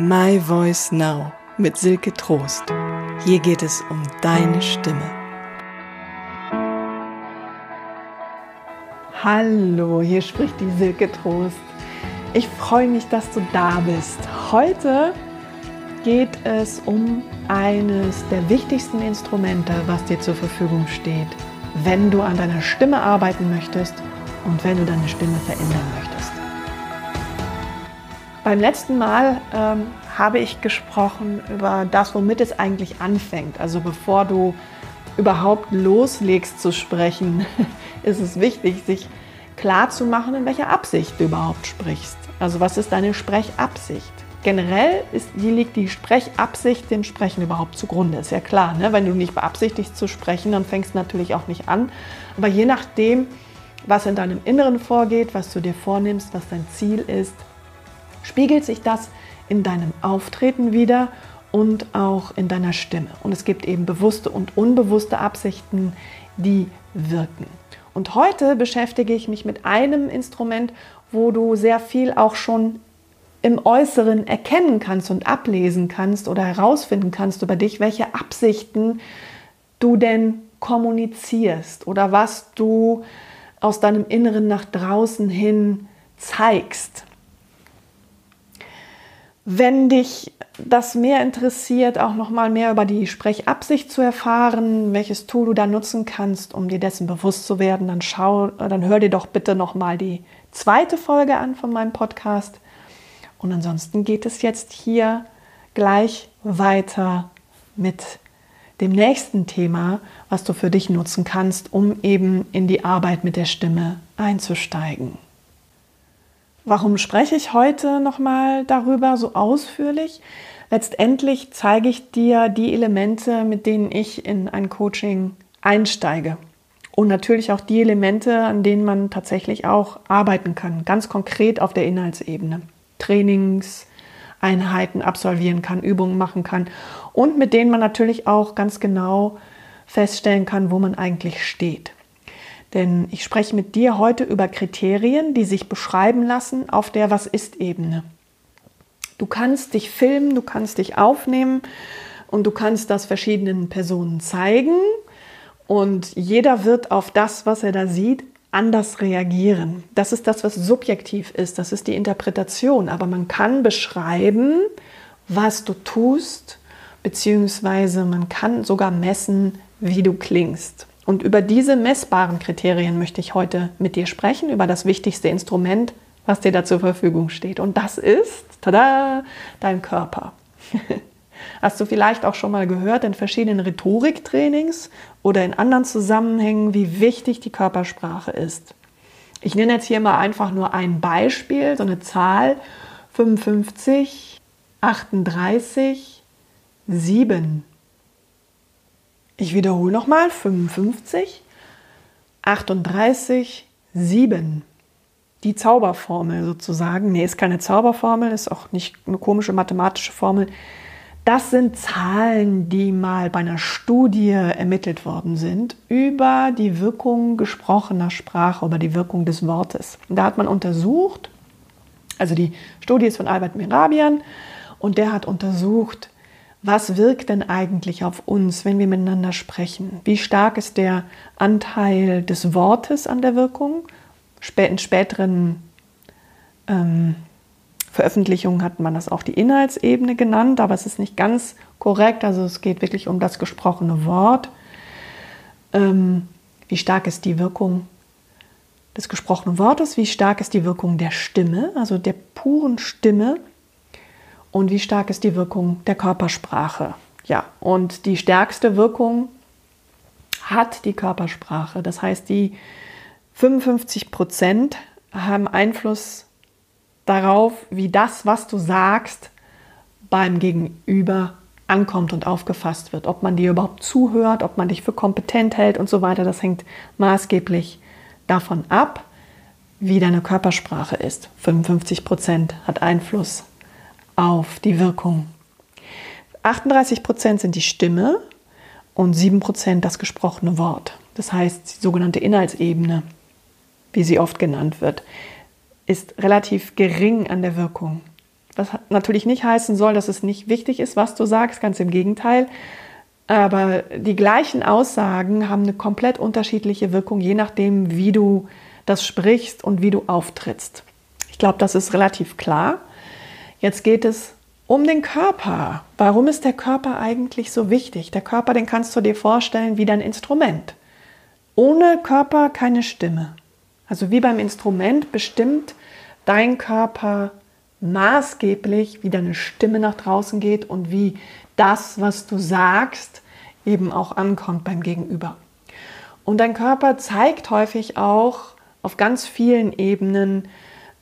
My Voice Now mit Silke Trost. Hier geht es um deine Stimme. Hallo, hier spricht die Silke Trost. Ich freue mich, dass du da bist. Heute geht es um eines der wichtigsten Instrumente, was dir zur Verfügung steht, wenn du an deiner Stimme arbeiten möchtest und wenn du deine Stimme verändern möchtest. Beim letzten Mal ähm, habe ich gesprochen über das, womit es eigentlich anfängt. Also bevor du überhaupt loslegst zu sprechen, ist es wichtig, sich klar zu machen, in welcher Absicht du überhaupt sprichst. Also was ist deine Sprechabsicht? Generell ist, die liegt die Sprechabsicht dem Sprechen überhaupt zugrunde. Ist ja klar, ne? wenn du nicht beabsichtigst zu sprechen, dann fängst du natürlich auch nicht an. Aber je nachdem, was in deinem Inneren vorgeht, was du dir vornimmst, was dein Ziel ist, spiegelt sich das in deinem Auftreten wieder und auch in deiner Stimme. Und es gibt eben bewusste und unbewusste Absichten, die wirken. Und heute beschäftige ich mich mit einem Instrument, wo du sehr viel auch schon im Äußeren erkennen kannst und ablesen kannst oder herausfinden kannst über dich, welche Absichten du denn kommunizierst oder was du aus deinem Inneren nach draußen hin zeigst. Wenn dich das mehr interessiert, auch noch mal mehr über die Sprechabsicht zu erfahren, welches Tool du da nutzen kannst, um dir dessen bewusst zu werden, dann schau, dann hör dir doch bitte noch mal die zweite Folge an von meinem Podcast. Und ansonsten geht es jetzt hier gleich weiter mit dem nächsten Thema, was du für dich nutzen kannst, um eben in die Arbeit mit der Stimme einzusteigen. Warum spreche ich heute nochmal darüber so ausführlich? Letztendlich zeige ich dir die Elemente, mit denen ich in ein Coaching einsteige. Und natürlich auch die Elemente, an denen man tatsächlich auch arbeiten kann, ganz konkret auf der Inhaltsebene. Trainingseinheiten absolvieren kann, Übungen machen kann und mit denen man natürlich auch ganz genau feststellen kann, wo man eigentlich steht. Denn ich spreche mit dir heute über Kriterien, die sich beschreiben lassen auf der Was ist-Ebene. Du kannst dich filmen, du kannst dich aufnehmen und du kannst das verschiedenen Personen zeigen und jeder wird auf das, was er da sieht, anders reagieren. Das ist das, was subjektiv ist, das ist die Interpretation, aber man kann beschreiben, was du tust, beziehungsweise man kann sogar messen, wie du klingst. Und über diese messbaren Kriterien möchte ich heute mit dir sprechen, über das wichtigste Instrument, was dir da zur Verfügung steht. Und das ist, tada, dein Körper. Hast du vielleicht auch schon mal gehört in verschiedenen Rhetoriktrainings oder in anderen Zusammenhängen, wie wichtig die Körpersprache ist. Ich nenne jetzt hier mal einfach nur ein Beispiel, so eine Zahl 55, 38, 7. Ich wiederhole nochmal 55, 38, 7. Die Zauberformel sozusagen. Nee, ist keine Zauberformel, ist auch nicht eine komische mathematische Formel. Das sind Zahlen, die mal bei einer Studie ermittelt worden sind über die Wirkung gesprochener Sprache, über die Wirkung des Wortes. Da hat man untersucht, also die Studie ist von Albert Mirabian und der hat untersucht, was wirkt denn eigentlich auf uns, wenn wir miteinander sprechen? Wie stark ist der Anteil des Wortes an der Wirkung? In späteren ähm, Veröffentlichungen hat man das auch die Inhaltsebene genannt, aber es ist nicht ganz korrekt. Also es geht wirklich um das gesprochene Wort. Ähm, wie stark ist die Wirkung des gesprochenen Wortes? Wie stark ist die Wirkung der Stimme, also der puren Stimme? Und wie stark ist die Wirkung der Körpersprache. Ja, und die stärkste Wirkung hat die Körpersprache. Das heißt, die 55 Prozent haben Einfluss darauf, wie das, was du sagst, beim Gegenüber ankommt und aufgefasst wird. Ob man dir überhaupt zuhört, ob man dich für kompetent hält und so weiter, das hängt maßgeblich davon ab, wie deine Körpersprache ist. 55 Prozent hat Einfluss auf die Wirkung. 38 Prozent sind die Stimme und 7 Prozent das gesprochene Wort. Das heißt, die sogenannte Inhaltsebene, wie sie oft genannt wird, ist relativ gering an der Wirkung. Was natürlich nicht heißen soll, dass es nicht wichtig ist, was du sagst, ganz im Gegenteil. Aber die gleichen Aussagen haben eine komplett unterschiedliche Wirkung, je nachdem, wie du das sprichst und wie du auftrittst. Ich glaube, das ist relativ klar. Jetzt geht es um den Körper. Warum ist der Körper eigentlich so wichtig? Der Körper, den kannst du dir vorstellen wie dein Instrument. Ohne Körper keine Stimme. Also wie beim Instrument bestimmt dein Körper maßgeblich, wie deine Stimme nach draußen geht und wie das, was du sagst, eben auch ankommt beim Gegenüber. Und dein Körper zeigt häufig auch auf ganz vielen Ebenen,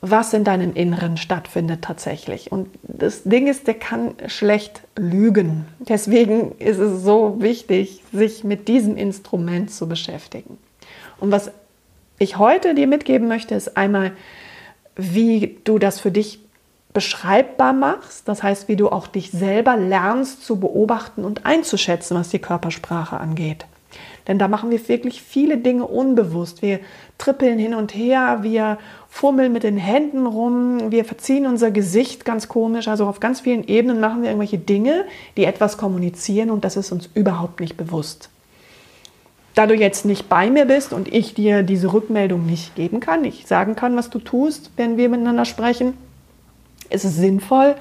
was in deinem Inneren stattfindet tatsächlich. Und das Ding ist, der kann schlecht lügen. Deswegen ist es so wichtig, sich mit diesem Instrument zu beschäftigen. Und was ich heute dir mitgeben möchte, ist einmal, wie du das für dich beschreibbar machst. Das heißt, wie du auch dich selber lernst zu beobachten und einzuschätzen, was die Körpersprache angeht. Denn da machen wir wirklich viele Dinge unbewusst. Wir trippeln hin und her, wir fummeln mit den Händen rum, wir verziehen unser Gesicht ganz komisch. Also auf ganz vielen Ebenen machen wir irgendwelche Dinge, die etwas kommunizieren und das ist uns überhaupt nicht bewusst. Da du jetzt nicht bei mir bist und ich dir diese Rückmeldung nicht geben kann, nicht sagen kann, was du tust, wenn wir miteinander sprechen, ist es sinnvoll,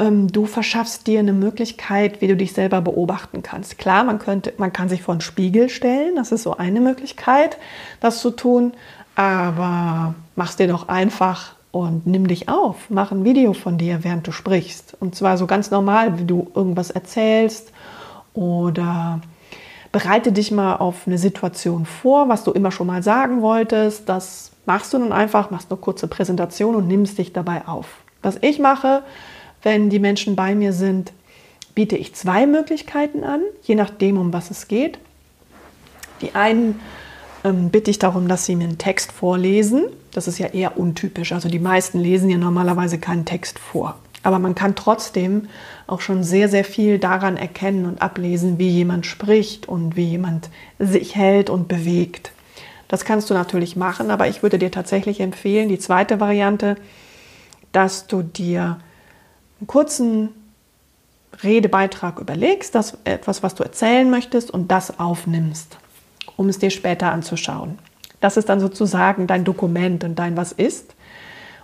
ähm, du verschaffst dir eine Möglichkeit, wie du dich selber beobachten kannst. Klar, man, könnte, man kann sich vor einen Spiegel stellen, das ist so eine Möglichkeit, das zu tun, aber mach's dir doch einfach und nimm dich auf, mach ein Video von dir, während du sprichst. Und zwar so ganz normal, wie du irgendwas erzählst oder bereite dich mal auf eine Situation vor, was du immer schon mal sagen wolltest. Das machst du nun einfach, machst eine kurze Präsentation und nimmst dich dabei auf. Was ich mache, wenn die Menschen bei mir sind, biete ich zwei Möglichkeiten an, je nachdem, um was es geht. Die einen ähm, bitte ich darum, dass sie mir einen Text vorlesen. Das ist ja eher untypisch. Also die meisten lesen ja normalerweise keinen Text vor. Aber man kann trotzdem auch schon sehr, sehr viel daran erkennen und ablesen, wie jemand spricht und wie jemand sich hält und bewegt. Das kannst du natürlich machen, aber ich würde dir tatsächlich empfehlen, die zweite Variante, dass du dir einen kurzen Redebeitrag überlegst, das etwas, was du erzählen möchtest und das aufnimmst, um es dir später anzuschauen. Das ist dann sozusagen dein Dokument und dein Was ist.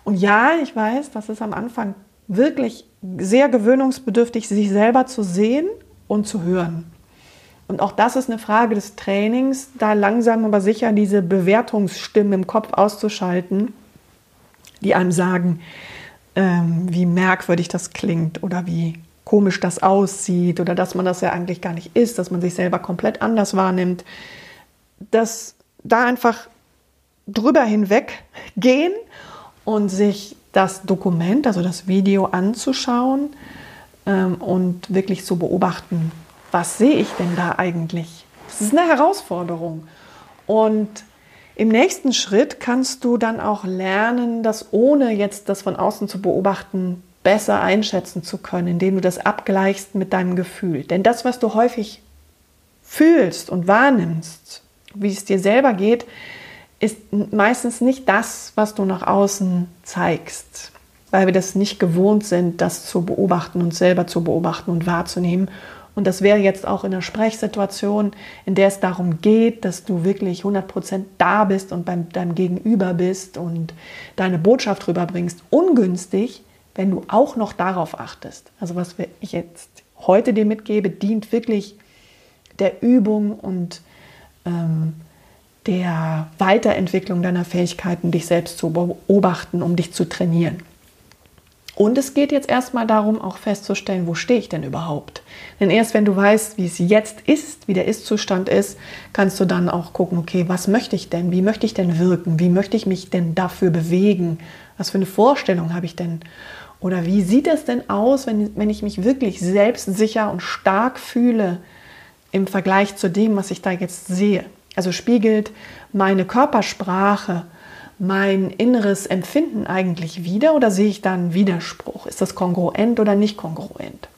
Und ja, ich weiß, das ist am Anfang wirklich sehr gewöhnungsbedürftig, sich selber zu sehen und zu hören. Und auch das ist eine Frage des Trainings, da langsam aber sicher diese Bewertungsstimmen im Kopf auszuschalten, die einem sagen, ähm, wie merkwürdig das klingt oder wie komisch das aussieht oder dass man das ja eigentlich gar nicht ist, dass man sich selber komplett anders wahrnimmt, dass da einfach drüber hinweg gehen und sich das Dokument, also das Video anzuschauen ähm, und wirklich zu beobachten, was sehe ich denn da eigentlich? Das ist eine Herausforderung. Und im nächsten Schritt kannst du dann auch lernen, das ohne jetzt das von außen zu beobachten, besser einschätzen zu können, indem du das abgleichst mit deinem Gefühl. Denn das, was du häufig fühlst und wahrnimmst, wie es dir selber geht, ist meistens nicht das, was du nach außen zeigst, weil wir das nicht gewohnt sind, das zu beobachten und selber zu beobachten und wahrzunehmen und das wäre jetzt auch in einer Sprechsituation, in der es darum geht, dass du wirklich 100% da bist und beim deinem Gegenüber bist und deine Botschaft rüberbringst, ungünstig, wenn du auch noch darauf achtest. Also was ich jetzt heute dir mitgebe, dient wirklich der Übung und ähm, der Weiterentwicklung deiner Fähigkeiten, dich selbst zu beobachten, um dich zu trainieren. Und es geht jetzt erstmal darum, auch festzustellen, wo stehe ich denn überhaupt? Denn erst wenn du weißt, wie es jetzt ist, wie der Ist-Zustand ist, kannst du dann auch gucken, okay, was möchte ich denn? Wie möchte ich denn wirken? Wie möchte ich mich denn dafür bewegen? Was für eine Vorstellung habe ich denn? Oder wie sieht es denn aus, wenn, wenn ich mich wirklich selbstsicher und stark fühle im Vergleich zu dem, was ich da jetzt sehe? Also spiegelt meine Körpersprache mein inneres Empfinden eigentlich wieder oder sehe ich da einen Widerspruch? Ist das kongruent oder nicht kongruent?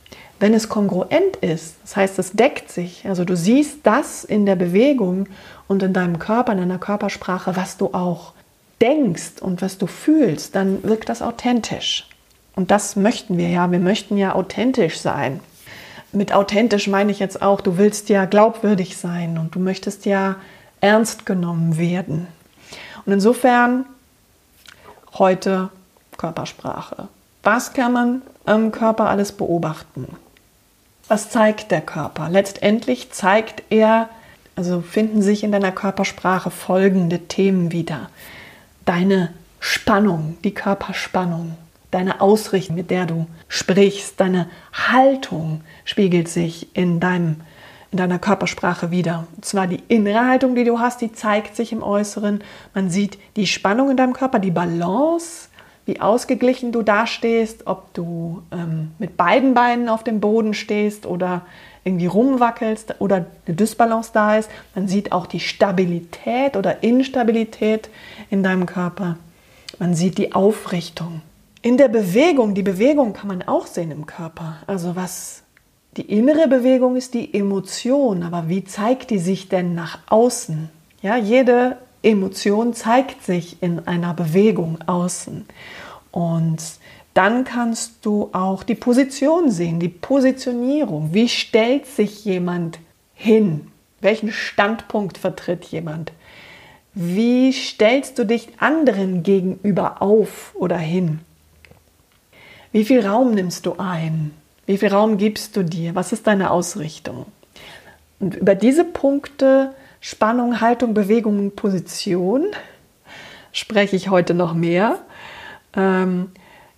Wenn es kongruent ist, das heißt, es deckt sich, also du siehst das in der Bewegung und in deinem Körper, in deiner Körpersprache, was du auch denkst und was du fühlst, dann wirkt das authentisch. Und das möchten wir ja. Wir möchten ja authentisch sein. Mit authentisch meine ich jetzt auch, du willst ja glaubwürdig sein und du möchtest ja ernst genommen werden. Und insofern heute Körpersprache. Was kann man am Körper alles beobachten? Was zeigt der Körper? Letztendlich zeigt er, also finden sich in deiner Körpersprache folgende Themen wieder. Deine Spannung, die Körperspannung, deine Ausrichtung, mit der du sprichst, deine Haltung spiegelt sich in, deinem, in deiner Körpersprache wieder. Und zwar die innere Haltung, die du hast, die zeigt sich im Äußeren. Man sieht die Spannung in deinem Körper, die Balance, wie ausgeglichen du dastehst, ob du ähm, mit beiden Beinen auf dem Boden stehst oder irgendwie rumwackelst oder eine Dysbalance da ist. Man sieht auch die Stabilität oder Instabilität in deinem Körper. Man sieht die Aufrichtung. In der Bewegung, die Bewegung kann man auch sehen im Körper. Also was die innere Bewegung ist, die Emotion, aber wie zeigt die sich denn nach außen? Ja, jede Emotion zeigt sich in einer Bewegung außen. Und dann kannst du auch die Position sehen, die Positionierung. Wie stellt sich jemand hin? Welchen Standpunkt vertritt jemand? Wie stellst du dich anderen gegenüber auf oder hin? Wie viel Raum nimmst du ein? Wie viel Raum gibst du dir? Was ist deine Ausrichtung? Und über diese Punkte Spannung, Haltung, Bewegung, Position spreche ich heute noch mehr. Ähm,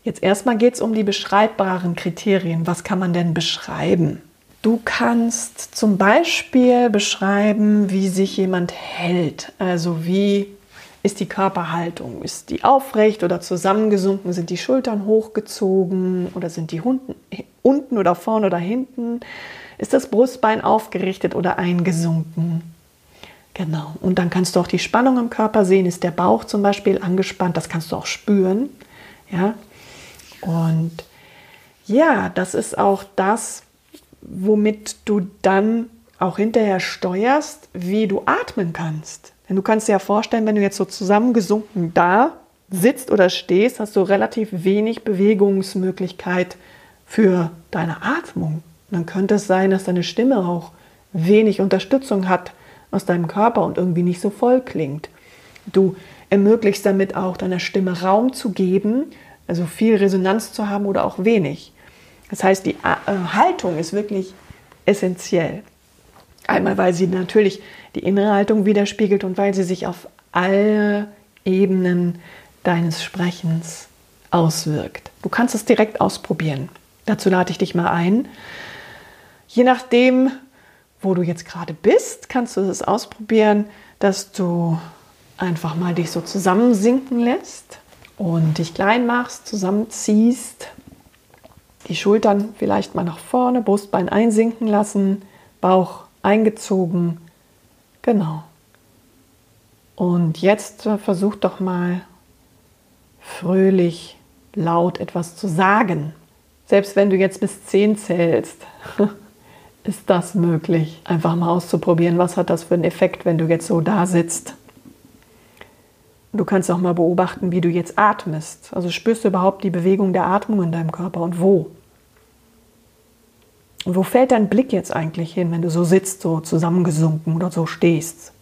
jetzt erstmal geht es um die beschreibbaren Kriterien. Was kann man denn beschreiben? Du kannst zum Beispiel beschreiben, wie sich jemand hält. Also wie ist die Körperhaltung? Ist die aufrecht oder zusammengesunken? Sind die Schultern hochgezogen oder sind die unten, unten oder vorne oder hinten? Ist das Brustbein aufgerichtet oder eingesunken? Genau. Und dann kannst du auch die Spannung im Körper sehen. Ist der Bauch zum Beispiel angespannt? Das kannst du auch spüren. Ja. Und ja, das ist auch das, womit du dann auch hinterher steuerst, wie du atmen kannst. Denn du kannst dir ja vorstellen, wenn du jetzt so zusammengesunken da sitzt oder stehst, hast du relativ wenig Bewegungsmöglichkeit für deine Atmung. Dann könnte es sein, dass deine Stimme auch wenig Unterstützung hat aus deinem Körper und irgendwie nicht so voll klingt. Du ermöglichst damit auch deiner Stimme Raum zu geben, also viel Resonanz zu haben oder auch wenig. Das heißt, die äh, Haltung ist wirklich essentiell. Einmal, weil sie natürlich die innere Haltung widerspiegelt und weil sie sich auf alle Ebenen deines Sprechens auswirkt. Du kannst es direkt ausprobieren. Dazu lade ich dich mal ein. Je nachdem, wo du jetzt gerade bist, kannst du es ausprobieren, dass du einfach mal dich so zusammensinken lässt und dich klein machst, zusammenziehst, die Schultern vielleicht mal nach vorne, Brustbein einsinken lassen, Bauch eingezogen. Genau. Und jetzt versuch doch mal fröhlich laut etwas zu sagen. Selbst wenn du jetzt bis 10 zählst. ist das möglich, einfach mal auszuprobieren, was hat das für einen Effekt, wenn du jetzt so da sitzt. Du kannst auch mal beobachten, wie du jetzt atmest. Also spürst du überhaupt die Bewegung der Atmung in deinem Körper und wo? Wo fällt dein Blick jetzt eigentlich hin, wenn du so sitzt, so zusammengesunken oder so stehst?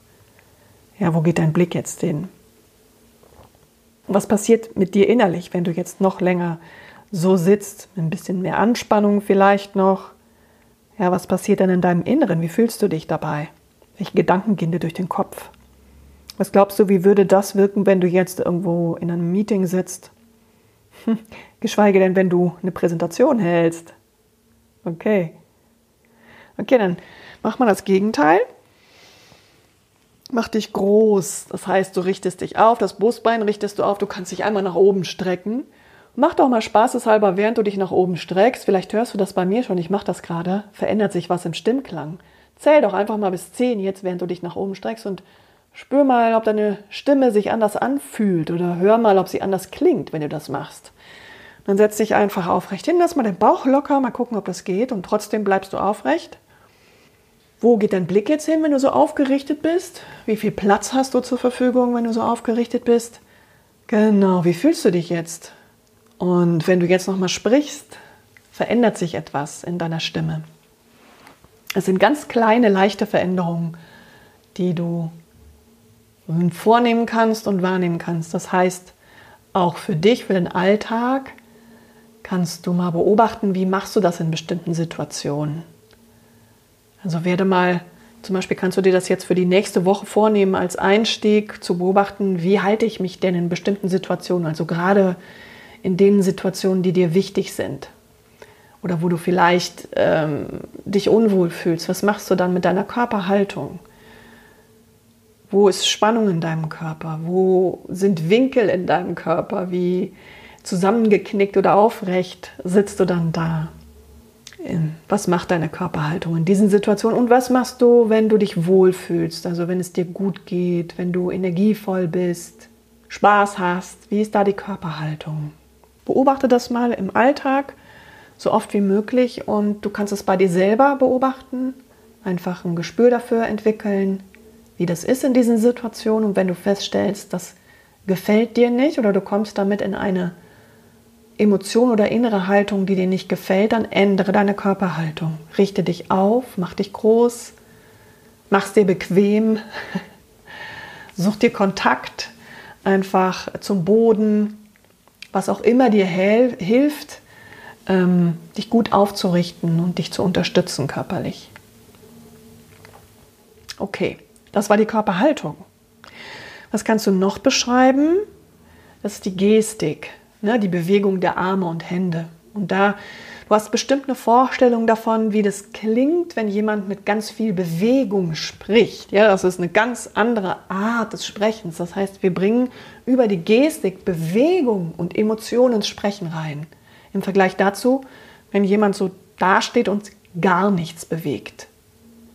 Ja, wo geht dein Blick jetzt hin? Was passiert mit dir innerlich, wenn du jetzt noch länger so sitzt, ein bisschen mehr Anspannung vielleicht noch? Ja, was passiert denn in deinem Inneren? Wie fühlst du dich dabei? Welche Gedanken gehen dir durch den Kopf? Was glaubst du, wie würde das wirken, wenn du jetzt irgendwo in einem Meeting sitzt? Hm, geschweige denn, wenn du eine Präsentation hältst. Okay. Okay, dann mach mal das Gegenteil. Mach dich groß. Das heißt, du richtest dich auf, das Brustbein richtest du auf, du kannst dich einmal nach oben strecken Mach doch mal spaßeshalber, während du dich nach oben streckst. Vielleicht hörst du das bei mir schon, ich mache das gerade. Verändert sich was im Stimmklang. Zähl doch einfach mal bis 10 jetzt, während du dich nach oben streckst und spür mal, ob deine Stimme sich anders anfühlt oder hör mal, ob sie anders klingt, wenn du das machst. Dann setz dich einfach aufrecht hin, lass mal den Bauch locker, mal gucken, ob das geht und trotzdem bleibst du aufrecht. Wo geht dein Blick jetzt hin, wenn du so aufgerichtet bist? Wie viel Platz hast du zur Verfügung, wenn du so aufgerichtet bist? Genau, wie fühlst du dich jetzt? Und wenn du jetzt nochmal sprichst, verändert sich etwas in deiner Stimme. Es sind ganz kleine, leichte Veränderungen, die du vornehmen kannst und wahrnehmen kannst. Das heißt, auch für dich, für den Alltag, kannst du mal beobachten, wie machst du das in bestimmten Situationen. Also werde mal, zum Beispiel kannst du dir das jetzt für die nächste Woche vornehmen, als Einstieg zu beobachten, wie halte ich mich denn in bestimmten Situationen, also gerade in den Situationen, die dir wichtig sind. Oder wo du vielleicht ähm, dich unwohl fühlst. Was machst du dann mit deiner Körperhaltung? Wo ist Spannung in deinem Körper? Wo sind Winkel in deinem Körper? Wie zusammengeknickt oder aufrecht sitzt du dann da? Was macht deine Körperhaltung in diesen Situationen? Und was machst du, wenn du dich wohlfühlst? Also wenn es dir gut geht, wenn du energievoll bist, Spaß hast? Wie ist da die Körperhaltung? Beobachte das mal im Alltag so oft wie möglich und du kannst es bei dir selber beobachten, einfach ein Gespür dafür entwickeln, wie das ist in diesen Situationen und wenn du feststellst, das gefällt dir nicht oder du kommst damit in eine Emotion oder innere Haltung, die dir nicht gefällt, dann ändere deine Körperhaltung. Richte dich auf, mach dich groß, mach es dir bequem, such dir Kontakt einfach zum Boden, was auch immer dir hilft, ähm, dich gut aufzurichten und dich zu unterstützen körperlich. Okay. Das war die Körperhaltung. Was kannst du noch beschreiben? Das ist die Gestik, ne? die Bewegung der Arme und Hände. Und da, du hast bestimmt eine Vorstellung davon, wie das klingt, wenn jemand mit ganz viel Bewegung spricht. Ja, das ist eine ganz andere Art des Sprechens. Das heißt, wir bringen über die Gestik Bewegung und Emotionen ins Sprechen rein. Im Vergleich dazu, wenn jemand so dasteht und gar nichts bewegt.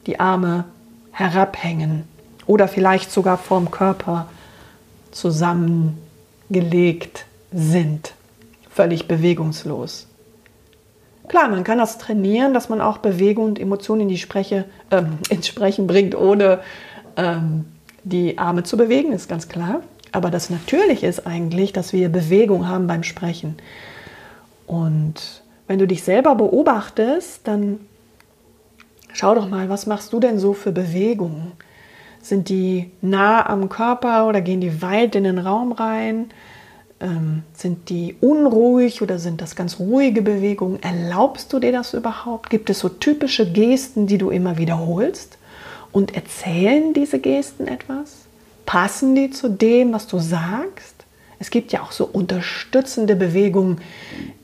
Die Arme herabhängen oder vielleicht sogar vom Körper zusammengelegt sind, völlig bewegungslos. Klar, man kann das trainieren, dass man auch Bewegung und Emotionen in die Spreche, äh, ins Sprechen bringt, ohne ähm, die Arme zu bewegen, ist ganz klar. Aber das Natürliche ist eigentlich, dass wir Bewegung haben beim Sprechen. Und wenn du dich selber beobachtest, dann Schau doch mal, was machst du denn so für Bewegungen? Sind die nah am Körper oder gehen die weit in den Raum rein? Ähm, sind die unruhig oder sind das ganz ruhige Bewegungen? Erlaubst du dir das überhaupt? Gibt es so typische Gesten, die du immer wiederholst? Und erzählen diese Gesten etwas? Passen die zu dem, was du sagst? Es gibt ja auch so unterstützende Bewegungen,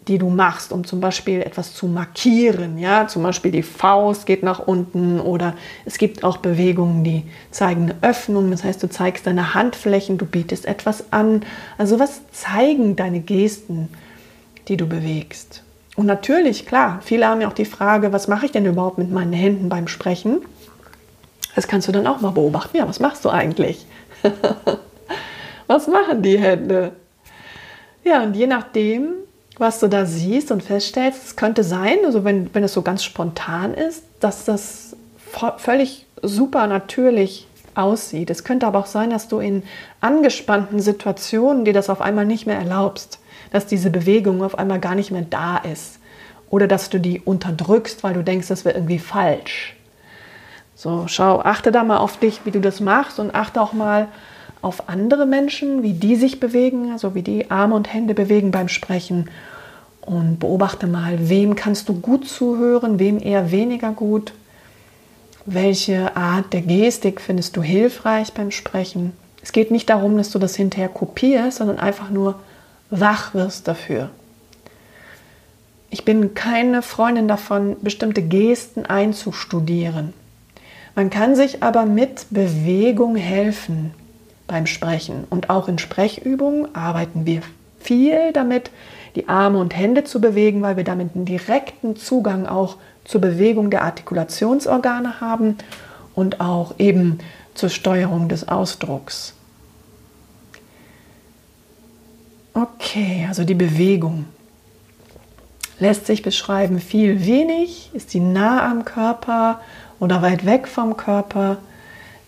die du machst, um zum Beispiel etwas zu markieren. Ja, zum Beispiel die Faust geht nach unten oder es gibt auch Bewegungen, die zeigen eine Öffnung. Das heißt, du zeigst deine Handflächen, du bietest etwas an. Also was zeigen deine Gesten, die du bewegst? Und natürlich, klar, viele haben ja auch die Frage, was mache ich denn überhaupt mit meinen Händen beim Sprechen? Das kannst du dann auch mal beobachten. Ja, was machst du eigentlich? was machen die Hände? Ja, und je nachdem, was du da siehst und feststellst, es könnte sein, also wenn, wenn es so ganz spontan ist, dass das völlig super natürlich aussieht. Es könnte aber auch sein, dass du in angespannten Situationen dir das auf einmal nicht mehr erlaubst, dass diese Bewegung auf einmal gar nicht mehr da ist oder dass du die unterdrückst, weil du denkst, das wäre irgendwie falsch. So, schau, achte da mal auf dich, wie du das machst und achte auch mal auf andere Menschen, wie die sich bewegen, also wie die Arme und Hände bewegen beim Sprechen und beobachte mal, wem kannst du gut zuhören, wem eher weniger gut. Welche Art der Gestik findest du hilfreich beim Sprechen? Es geht nicht darum, dass du das hinterher kopierst, sondern einfach nur wach wirst dafür. Ich bin keine Freundin davon, bestimmte Gesten einzustudieren. Man kann sich aber mit Bewegung helfen beim Sprechen. Und auch in Sprechübungen arbeiten wir viel damit, die Arme und Hände zu bewegen, weil wir damit einen direkten Zugang auch zur Bewegung der Artikulationsorgane haben und auch eben zur Steuerung des Ausdrucks. Okay, also die Bewegung lässt sich beschreiben viel wenig, ist die nah am Körper oder weit weg vom Körper,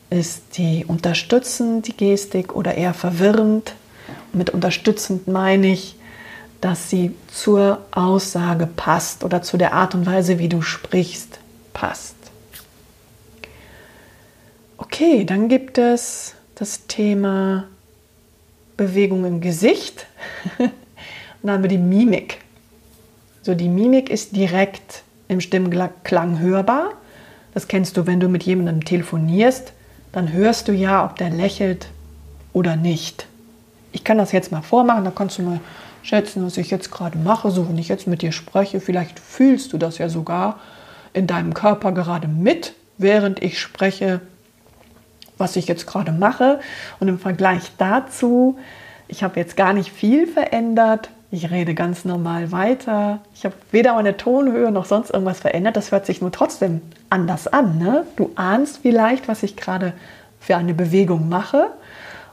ist die unterstützend, die Gestik oder eher verwirrend. Mit unterstützend meine ich, dass sie zur Aussage passt oder zu der Art und Weise, wie du sprichst, passt. Okay, dann gibt es das Thema Bewegung im Gesicht. und dann haben wir die Mimik. So, die Mimik ist direkt im Stimmklang hörbar. Das kennst du, wenn du mit jemandem telefonierst, dann hörst du ja, ob der lächelt oder nicht. Ich kann das jetzt mal vormachen, da kannst du mal schätzen, was ich jetzt gerade mache. So, wenn ich jetzt mit dir spreche, vielleicht fühlst du das ja sogar in deinem Körper gerade mit, während ich spreche was ich jetzt gerade mache. Und im Vergleich dazu, ich habe jetzt gar nicht viel verändert. Ich rede ganz normal weiter. Ich habe weder meine Tonhöhe noch sonst irgendwas verändert. Das hört sich nur trotzdem anders an. Ne? Du ahnst vielleicht, was ich gerade für eine Bewegung mache.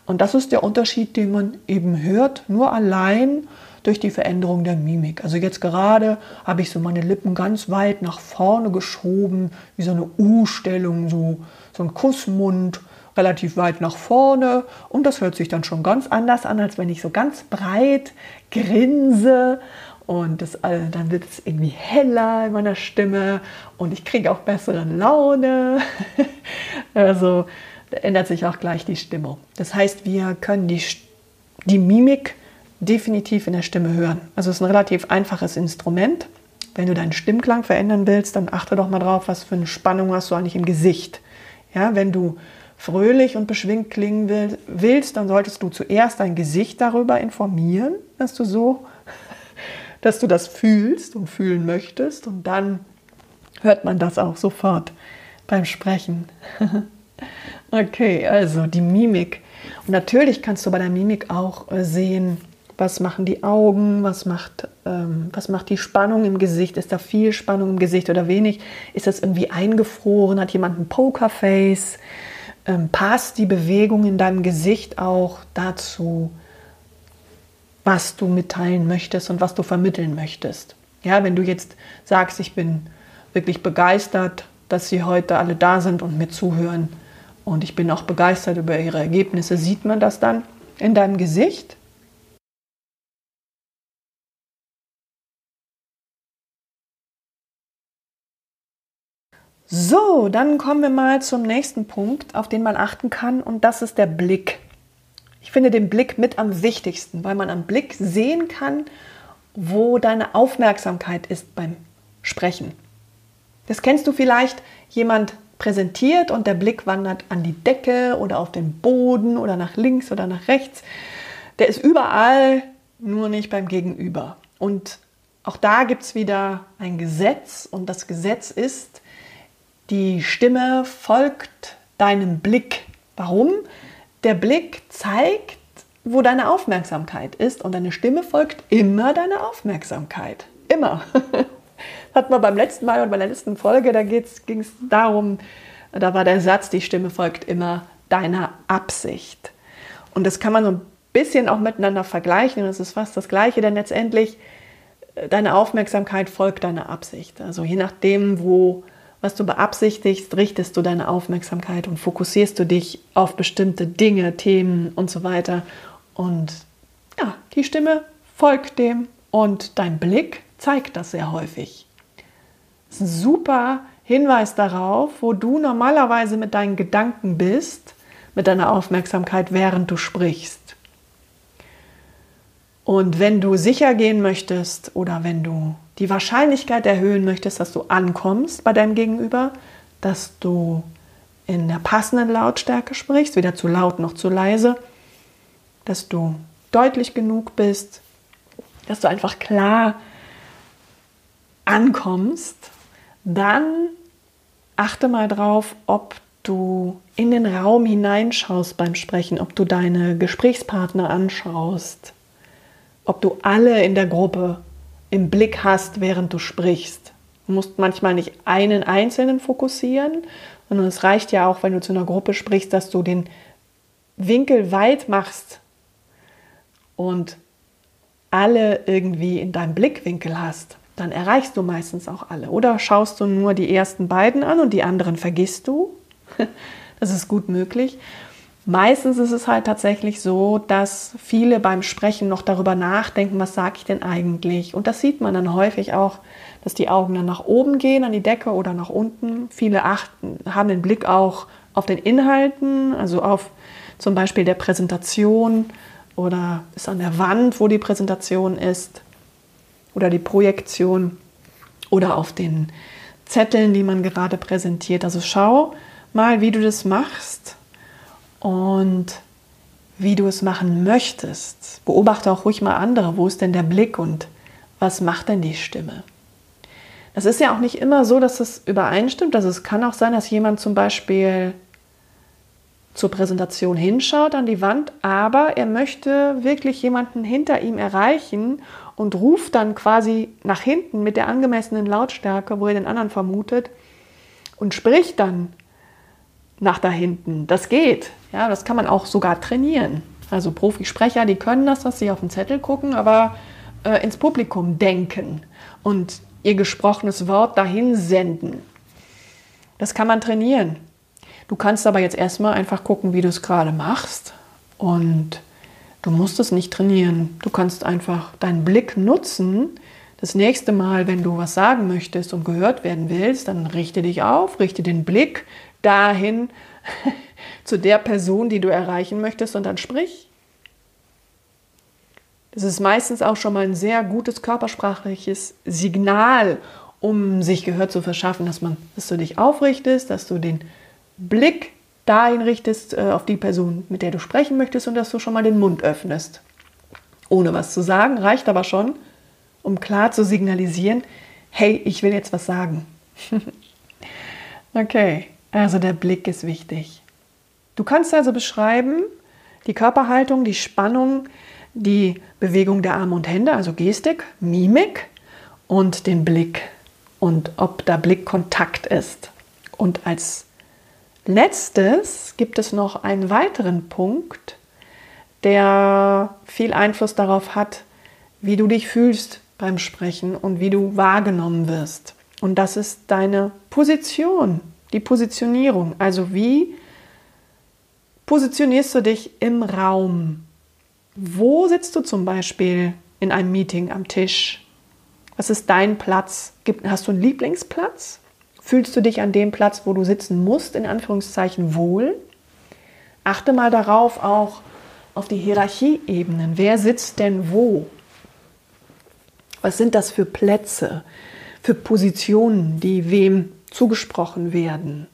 Und das ist der Unterschied, den man eben hört, nur allein durch die Veränderung der Mimik. Also jetzt gerade habe ich so meine Lippen ganz weit nach vorne geschoben, wie so eine U-Stellung, so, so ein Kussmund relativ weit nach vorne und das hört sich dann schon ganz anders an, als wenn ich so ganz breit grinse und das, also dann wird es irgendwie heller in meiner Stimme und ich kriege auch bessere Laune. also ändert sich auch gleich die Stimmung. Das heißt, wir können die, die Mimik definitiv in der Stimme hören. Also es ist ein relativ einfaches Instrument. Wenn du deinen Stimmklang verändern willst, dann achte doch mal drauf, was für eine Spannung hast du eigentlich im Gesicht. Ja, wenn du fröhlich und beschwingt klingen will, willst, dann solltest du zuerst dein Gesicht darüber informieren, dass du so, dass du das fühlst und fühlen möchtest und dann hört man das auch sofort beim Sprechen. okay, also die Mimik. Und natürlich kannst du bei der Mimik auch äh, sehen, was machen die Augen, was macht, ähm, was macht die Spannung im Gesicht, ist da viel Spannung im Gesicht oder wenig, ist das irgendwie eingefroren, hat jemand ein Pokerface, ähm, passt die Bewegung in deinem Gesicht auch dazu, was du mitteilen möchtest und was du vermitteln möchtest. Ja, wenn du jetzt sagst, ich bin wirklich begeistert, dass sie heute alle da sind und mir zuhören und ich bin auch begeistert über ihre Ergebnisse, sieht man das dann in deinem Gesicht? So, dann kommen wir mal zum nächsten Punkt, auf den man achten kann, und das ist der Blick. Ich finde den Blick mit am wichtigsten, weil man am Blick sehen kann, wo deine Aufmerksamkeit ist beim Sprechen. Das kennst du vielleicht, jemand präsentiert und der Blick wandert an die Decke oder auf den Boden oder nach links oder nach rechts. Der ist überall, nur nicht beim Gegenüber. Und auch da gibt es wieder ein Gesetz und das Gesetz ist, die Stimme folgt deinem Blick. Warum? Der Blick zeigt, wo deine Aufmerksamkeit ist und deine Stimme folgt immer deiner Aufmerksamkeit. Immer. Hat man beim letzten Mal und bei der letzten Folge, da ging es darum, da war der Satz, die Stimme folgt immer deiner Absicht. Und das kann man so ein bisschen auch miteinander vergleichen es ist fast das Gleiche, denn letztendlich äh, deine Aufmerksamkeit folgt deiner Absicht. Also je nachdem, wo was du beabsichtigst, richtest du deine Aufmerksamkeit und fokussierst du dich auf bestimmte Dinge, Themen und so weiter. Und ja, die Stimme folgt dem und dein Blick zeigt das sehr häufig. Ist ein super Hinweis darauf, wo du normalerweise mit deinen Gedanken bist, mit deiner Aufmerksamkeit, während du sprichst. Und wenn du sicher gehen möchtest oder wenn du die Wahrscheinlichkeit erhöhen möchtest, dass du ankommst bei deinem Gegenüber, dass du in der passenden Lautstärke sprichst, weder zu laut noch zu leise, dass du deutlich genug bist, dass du einfach klar ankommst, dann achte mal drauf, ob du in den Raum hineinschaust beim Sprechen, ob du deine Gesprächspartner anschaust, ob du alle in der Gruppe im Blick hast, während du sprichst. Du musst manchmal nicht einen einzelnen fokussieren, sondern es reicht ja auch, wenn du zu einer Gruppe sprichst, dass du den Winkel weit machst und alle irgendwie in deinem Blickwinkel hast. Dann erreichst du meistens auch alle. Oder schaust du nur die ersten beiden an und die anderen vergisst du. Das ist gut möglich. Meistens ist es halt tatsächlich so, dass viele beim Sprechen noch darüber nachdenken, was sage ich denn eigentlich? Und das sieht man dann häufig auch, dass die Augen dann nach oben gehen, an die Decke oder nach unten. Viele achten, haben den Blick auch auf den Inhalten, also auf zum Beispiel der Präsentation oder ist an der Wand, wo die Präsentation ist oder die Projektion oder auf den Zetteln, die man gerade präsentiert. Also schau mal, wie du das machst und wie du es machen möchtest. Beobachte auch ruhig mal andere. Wo ist denn der Blick und was macht denn die Stimme? Es ist ja auch nicht immer so, dass es übereinstimmt. Also es kann auch sein, dass jemand zum Beispiel zur Präsentation hinschaut an die Wand, aber er möchte wirklich jemanden hinter ihm erreichen und ruft dann quasi nach hinten mit der angemessenen Lautstärke, wo er den anderen vermutet und spricht dann nach da hinten. Das geht. Ja, das kann man auch sogar trainieren. Also Profisprecher, die können das, dass sie auf den Zettel gucken, aber äh, ins Publikum denken und ihr gesprochenes Wort dahin senden. Das kann man trainieren. Du kannst aber jetzt erstmal einfach gucken, wie du es gerade machst und du musst es nicht trainieren. Du kannst einfach deinen Blick nutzen. Das nächste Mal, wenn du was sagen möchtest und gehört werden willst, dann richte dich auf, richte den Blick dahin zu der Person, die du erreichen möchtest und dann sprich. Das ist meistens auch schon mal ein sehr gutes körpersprachliches Signal, um sich Gehör zu verschaffen, dass, man, dass du dich aufrichtest, dass du den Blick dahin richtest äh, auf die Person, mit der du sprechen möchtest und dass du schon mal den Mund öffnest. Ohne was zu sagen, reicht aber schon, um klar zu signalisieren, hey, ich will jetzt was sagen. okay, also der Blick ist wichtig. Du kannst also beschreiben, die Körperhaltung, die Spannung, die Bewegung der Arme und Hände, also Gestik, Mimik und den Blick und ob da Blickkontakt ist. Und als letztes gibt es noch einen weiteren Punkt, der viel Einfluss darauf hat, wie du dich fühlst beim Sprechen und wie du wahrgenommen wirst. Und das ist deine Position, die Positionierung. Also wie positionierst du dich im Raum? Wo sitzt du zum Beispiel in einem Meeting am Tisch? Was ist dein Platz? Hast du einen Lieblingsplatz? Fühlst du dich an dem Platz, wo du sitzen musst, in Anführungszeichen wohl? Achte mal darauf auch auf die Hierarchieebenen. Wer sitzt denn wo? Was sind das für Plätze, für Positionen, die wem zugesprochen werden?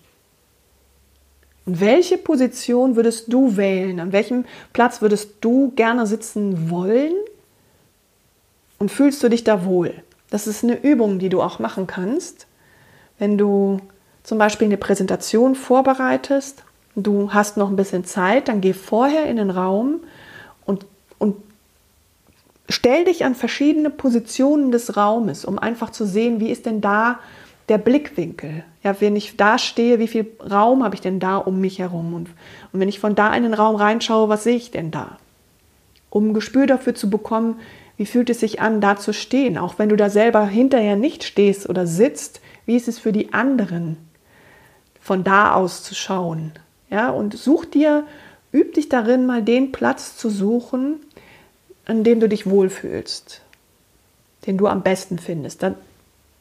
Und welche Position würdest du wählen? An welchem Platz würdest du gerne sitzen wollen? Und fühlst du dich da wohl? Das ist eine Übung, die du auch machen kannst, wenn du zum Beispiel eine Präsentation vorbereitest. Du hast noch ein bisschen Zeit, dann geh vorher in den Raum und, und stell dich an verschiedene Positionen des Raumes, um einfach zu sehen, wie ist denn da der Blickwinkel. Ja, wenn ich da stehe, wie viel Raum habe ich denn da um mich herum? Und, und wenn ich von da in den Raum reinschaue, was sehe ich denn da? Um ein Gespür dafür zu bekommen, wie fühlt es sich an, da zu stehen? Auch wenn du da selber hinterher nicht stehst oder sitzt, wie ist es für die anderen, von da aus zu schauen? Ja, und such dir, üb dich darin, mal den Platz zu suchen, an dem du dich wohlfühlst, den du am besten findest. Dann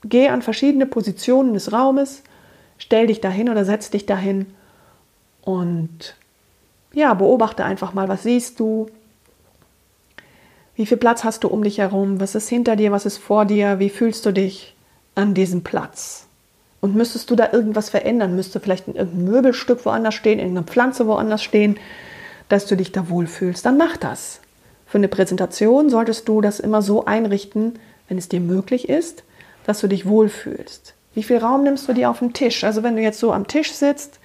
Geh an verschiedene Positionen des Raumes, stell dich dahin oder setz dich dahin und ja, beobachte einfach mal, was siehst du, wie viel Platz hast du um dich herum, was ist hinter dir, was ist vor dir, wie fühlst du dich an diesem Platz? Und müsstest du da irgendwas verändern? Müsste vielleicht irgendein Möbelstück woanders stehen, irgendeine Pflanze woanders stehen, dass du dich da wohlfühlst? Dann mach das. Für eine Präsentation solltest du das immer so einrichten, wenn es dir möglich ist, dass du dich wohlfühlst. Wie viel Raum nimmst du dir auf dem Tisch? Also wenn du jetzt so am Tisch sitzt,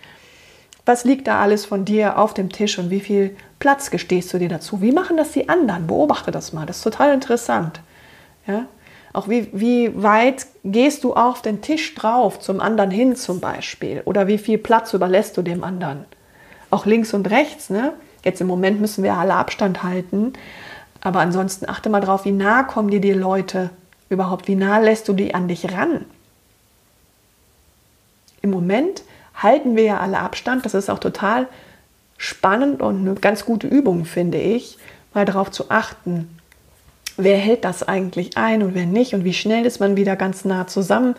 was liegt da alles von dir auf dem Tisch und wie viel Platz gestehst du dir dazu? Wie machen das die anderen? Beobachte das mal. Das ist total interessant. Ja? Auch wie, wie weit gehst du auf den Tisch drauf, zum anderen hin zum Beispiel? Oder wie viel Platz überlässt du dem anderen? Auch links und rechts. Ne? Jetzt im Moment müssen wir alle Abstand halten. Aber ansonsten achte mal drauf, wie nah kommen dir die Leute überhaupt? Wie nah lässt du die an dich ran? Im Moment halten wir ja alle Abstand. Das ist auch total spannend und eine ganz gute Übung, finde ich, mal darauf zu achten, wer hält das eigentlich ein und wer nicht und wie schnell ist man wieder ganz nah zusammen.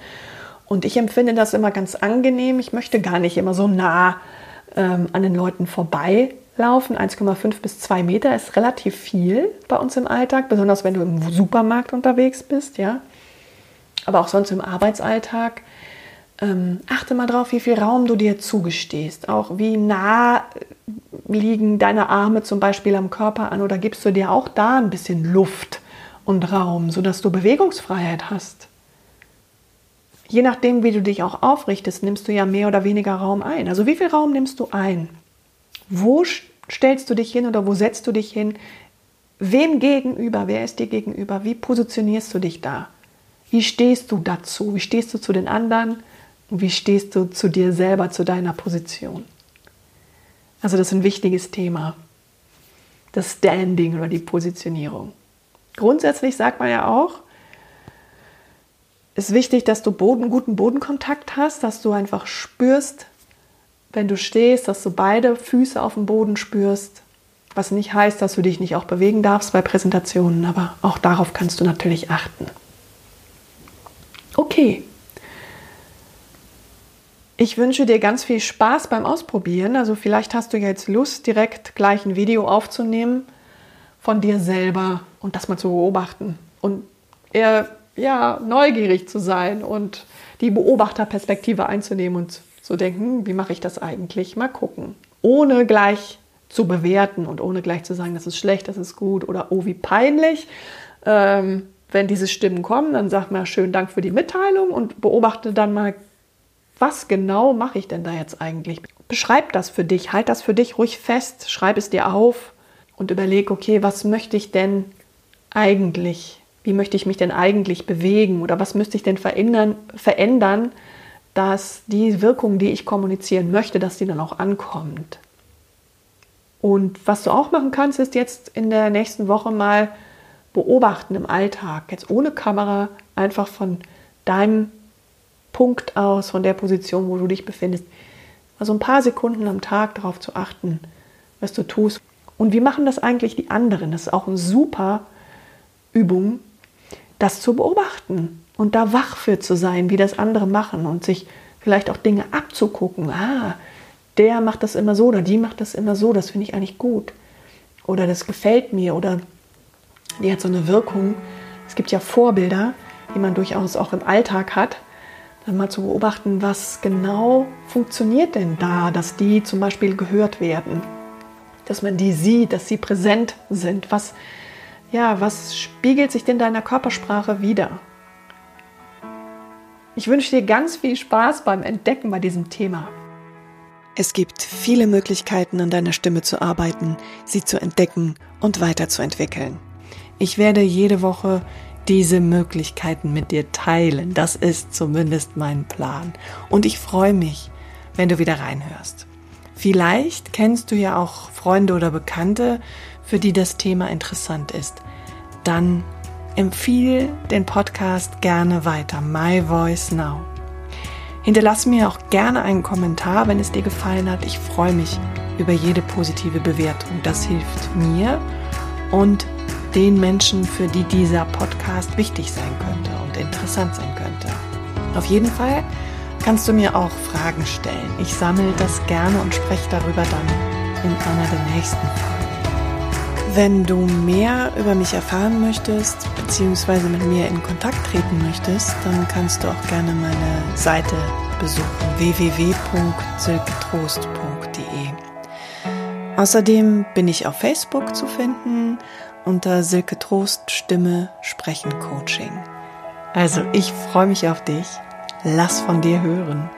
Und ich empfinde das immer ganz angenehm. Ich möchte gar nicht immer so nah ähm, an den Leuten vorbeilaufen. 1,5 bis 2 Meter ist relativ viel bei uns im Alltag, besonders wenn du im Supermarkt unterwegs bist, ja. Aber auch sonst im Arbeitsalltag. Ähm, achte mal drauf, wie viel Raum du dir zugestehst. Auch wie nah liegen deine Arme zum Beispiel am Körper an oder gibst du dir auch da ein bisschen Luft und Raum, sodass du Bewegungsfreiheit hast. Je nachdem, wie du dich auch aufrichtest, nimmst du ja mehr oder weniger Raum ein. Also wie viel Raum nimmst du ein? Wo stellst du dich hin oder wo setzt du dich hin? Wem gegenüber? Wer ist dir gegenüber? Wie positionierst du dich da? Wie stehst du dazu? Wie stehst du zu den anderen? Und wie stehst du zu dir selber, zu deiner Position? Also das ist ein wichtiges Thema. Das Standing oder die Positionierung. Grundsätzlich sagt man ja auch, ist wichtig, dass du Boden, guten Bodenkontakt hast, dass du einfach spürst, wenn du stehst, dass du beide Füße auf dem Boden spürst. Was nicht heißt, dass du dich nicht auch bewegen darfst bei Präsentationen, aber auch darauf kannst du natürlich achten. Okay. Ich wünsche dir ganz viel Spaß beim Ausprobieren. Also vielleicht hast du jetzt Lust, direkt gleich ein Video aufzunehmen von dir selber und das mal zu beobachten. Und eher ja, neugierig zu sein und die Beobachterperspektive einzunehmen und zu denken, hm, wie mache ich das eigentlich? Mal gucken. Ohne gleich zu bewerten und ohne gleich zu sagen, das ist schlecht, das ist gut oder oh, wie peinlich. Ähm, wenn diese Stimmen kommen, dann sag mal schön Dank für die Mitteilung und beobachte dann mal, was genau mache ich denn da jetzt eigentlich? Beschreib das für dich, halt das für dich ruhig fest, schreib es dir auf und überleg, okay, was möchte ich denn eigentlich wie möchte ich mich denn eigentlich bewegen oder was müsste ich denn verändern, verändern, dass die Wirkung, die ich kommunizieren möchte, dass die dann auch ankommt. Und was du auch machen kannst, ist jetzt in der nächsten Woche mal beobachten im Alltag, jetzt ohne Kamera, einfach von deinem Punkt aus, von der Position, wo du dich befindest, also ein paar Sekunden am Tag darauf zu achten, was du tust. Und wie machen das eigentlich die anderen? Das ist auch eine super Übung, das zu beobachten und da wach für zu sein, wie das andere machen und sich vielleicht auch Dinge abzugucken. Ah, der macht das immer so oder die macht das immer so, das finde ich eigentlich gut. Oder das gefällt mir oder die hat so eine Wirkung. Es gibt ja Vorbilder, die man durchaus auch im Alltag hat. Dann mal zu beobachten, was genau funktioniert denn da, dass die zum Beispiel gehört werden. Dass man die sieht, dass sie präsent sind. Was ja, was spiegelt sich denn deiner Körpersprache wieder? Ich wünsche dir ganz viel Spaß beim Entdecken bei diesem Thema. Es gibt viele Möglichkeiten, an deiner Stimme zu arbeiten, sie zu entdecken und weiterzuentwickeln. Ich werde jede Woche diese Möglichkeiten mit dir teilen. Das ist zumindest mein Plan. Und ich freue mich, wenn du wieder reinhörst. Vielleicht kennst du ja auch Freunde oder Bekannte, für die das Thema interessant ist, dann empfiehl den Podcast gerne weiter. My Voice Now. Hinterlass mir auch gerne einen Kommentar, wenn es dir gefallen hat. Ich freue mich über jede positive Bewertung. Das hilft mir und den Menschen, für die dieser Podcast wichtig sein könnte und interessant sein könnte. Auf jeden Fall kannst du mir auch Fragen stellen. Ich sammle das gerne und spreche darüber dann in einer der nächsten Folgen. Wenn du mehr über mich erfahren möchtest, beziehungsweise mit mir in Kontakt treten möchtest, dann kannst du auch gerne meine Seite besuchen www.silketrost.de. Außerdem bin ich auf Facebook zu finden unter Silke Trost Stimme Sprechen Coaching. Also ich freue mich auf dich. Lass von dir hören.